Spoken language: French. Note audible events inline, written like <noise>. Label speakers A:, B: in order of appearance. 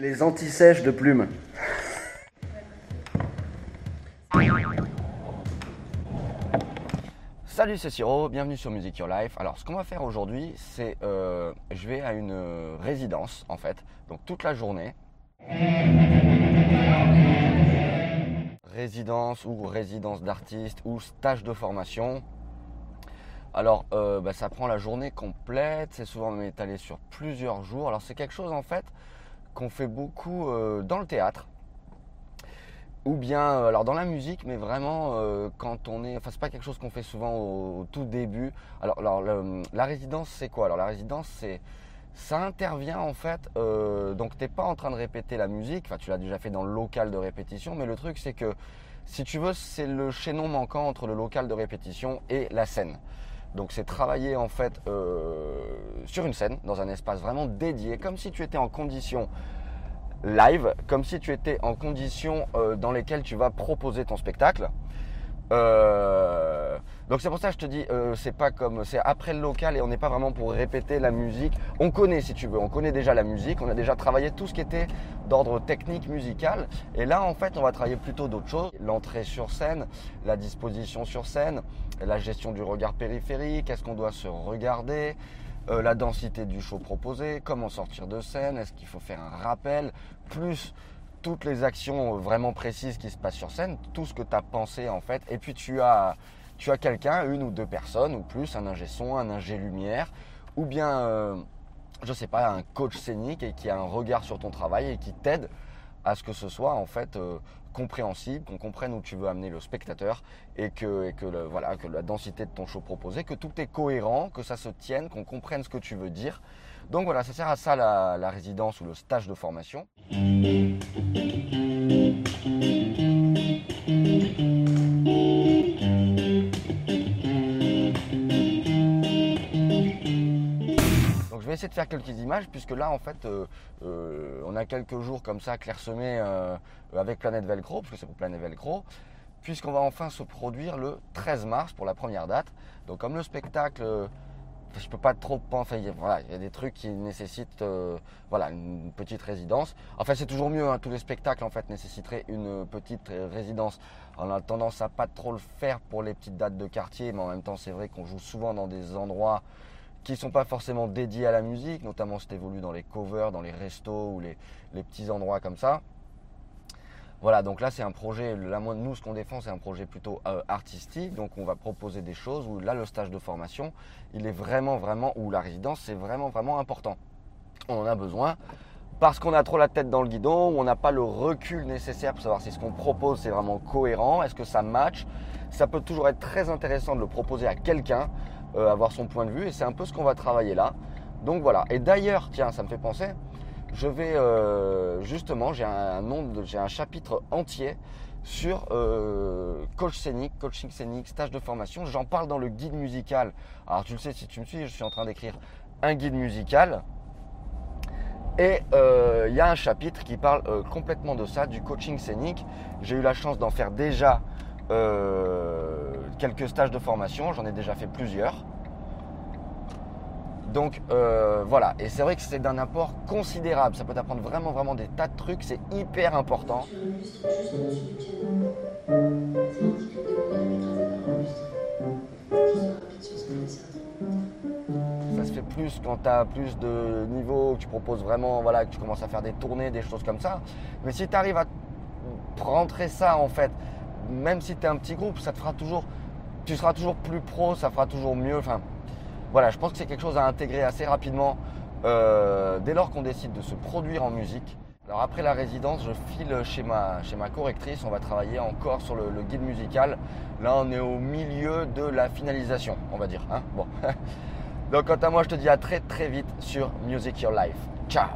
A: Les anti-sèches de plumes.
B: Salut, c'est Siro, bienvenue sur Music Your Life. Alors, ce qu'on va faire aujourd'hui, c'est euh, je vais à une euh, résidence en fait, donc toute la journée. Résidence ou résidence d'artiste ou stage de formation. Alors, euh, bah, ça prend la journée complète, c'est souvent étalé sur plusieurs jours. Alors, c'est quelque chose en fait qu'on fait beaucoup euh, dans le théâtre. Ou bien euh, alors dans la musique mais vraiment euh, quand on est enfin c'est pas quelque chose qu'on fait souvent au, tout début. Alors, la résidence c'est quoi? Alors la résidence c'est ça intervient en fait euh, donc t'es pas en train de répéter la musique. Enfin tu l'as déjà fait dans le local de répétition mais le truc c'est que si tu veux c'est le chaînon manquant entre le local de répétition et la scène donc c'est travailler en fait euh, sur une scène dans un espace vraiment dédié comme si tu étais en condition live, comme si tu étais en conditions euh, dans lesquelles tu vas proposer ton spectacle. Euh, donc c'est pour ça que je te dis, euh, c'est pas comme, c'est après le local et on n'est pas vraiment pour répéter la musique. On connaît si tu veux, on connaît déjà la musique, on a déjà travaillé tout ce qui était d'ordre technique musical. Et là en fait on va travailler plutôt d'autres choses. L'entrée sur scène, la disposition sur scène, la gestion du regard périphérique, est-ce qu'on doit se regarder, euh, la densité du show proposé, comment sortir de scène, est-ce qu'il faut faire un rappel, plus toutes les actions vraiment précises qui se passent sur scène, tout ce que tu as pensé en fait. Et puis tu as, tu as quelqu'un, une ou deux personnes ou plus, un ingé son, un ingé lumière, ou bien, euh, je sais pas, un coach scénique qui a un regard sur ton travail et qui t'aide à ce que ce soit en fait euh, compréhensible, qu'on comprenne où tu veux amener le spectateur et que, et que, voilà, que la densité de ton show proposé, que tout est cohérent, que ça se tienne, qu'on comprenne ce que tu veux dire. Donc voilà, ça sert à ça la, la résidence ou le stage de formation. Essayer de faire quelques images puisque là en fait euh, euh, on a quelques jours comme ça clairsemés euh, avec Planète Velcro, parce que c'est pour Planète Velcro, puisqu'on va enfin se produire le 13 mars pour la première date. Donc comme le spectacle, je peux pas trop penser, voilà, il y a des trucs qui nécessitent voilà, une petite résidence. Enfin c'est toujours mieux, hein, tous les spectacles en fait nécessiteraient une petite résidence. On a tendance à pas trop le faire pour les petites dates de quartier, mais en même temps c'est vrai qu'on joue souvent dans des endroits qui sont pas forcément dédiés à la musique, notamment si tu évolues dans les covers, dans les restos ou les, les petits endroits comme ça. Voilà, donc là c'est un projet, là nous ce qu'on défend c'est un projet plutôt euh, artistique, donc on va proposer des choses où là le stage de formation, il est vraiment vraiment, ou la résidence c'est vraiment vraiment important. On en a besoin parce qu'on a trop la tête dans le guidon, on n'a pas le recul nécessaire pour savoir si ce qu'on propose c'est vraiment cohérent, est-ce que ça match. Ça peut toujours être très intéressant de le proposer à quelqu'un, euh, avoir son point de vue, et c'est un peu ce qu'on va travailler là. Donc voilà. Et d'ailleurs, tiens, ça me fait penser, je vais euh, justement, j'ai un j'ai un chapitre entier sur euh, coach scénique, coaching scénique, stage de formation. J'en parle dans le guide musical. Alors tu le sais si tu me suis, je suis en train d'écrire un guide musical. Et il y a un chapitre qui parle complètement de ça, du coaching scénique. J'ai eu la chance d'en faire déjà quelques stages de formation, j'en ai déjà fait plusieurs. Donc euh, voilà, et c'est vrai que c'est d'un apport considérable, ça peut t'apprendre vraiment vraiment des tas de trucs, c'est hyper important. Ça se fait plus quand tu as plus de niveau, que tu proposes vraiment, voilà, que tu commences à faire des tournées, des choses comme ça. Mais si tu arrives à rentrer ça en fait, même si tu es un petit groupe, ça te fera toujours, tu seras toujours plus pro, ça fera toujours mieux. Enfin, voilà, je pense que c'est quelque chose à intégrer assez rapidement euh, dès lors qu'on décide de se produire en musique. Alors après la résidence, je file chez ma, chez ma correctrice, on va travailler encore sur le, guide musical. Là, on est au milieu de la finalisation, on va dire. hein. bon. <laughs> Donc quant à moi, je te dis à très très vite sur Music Your Life. Ciao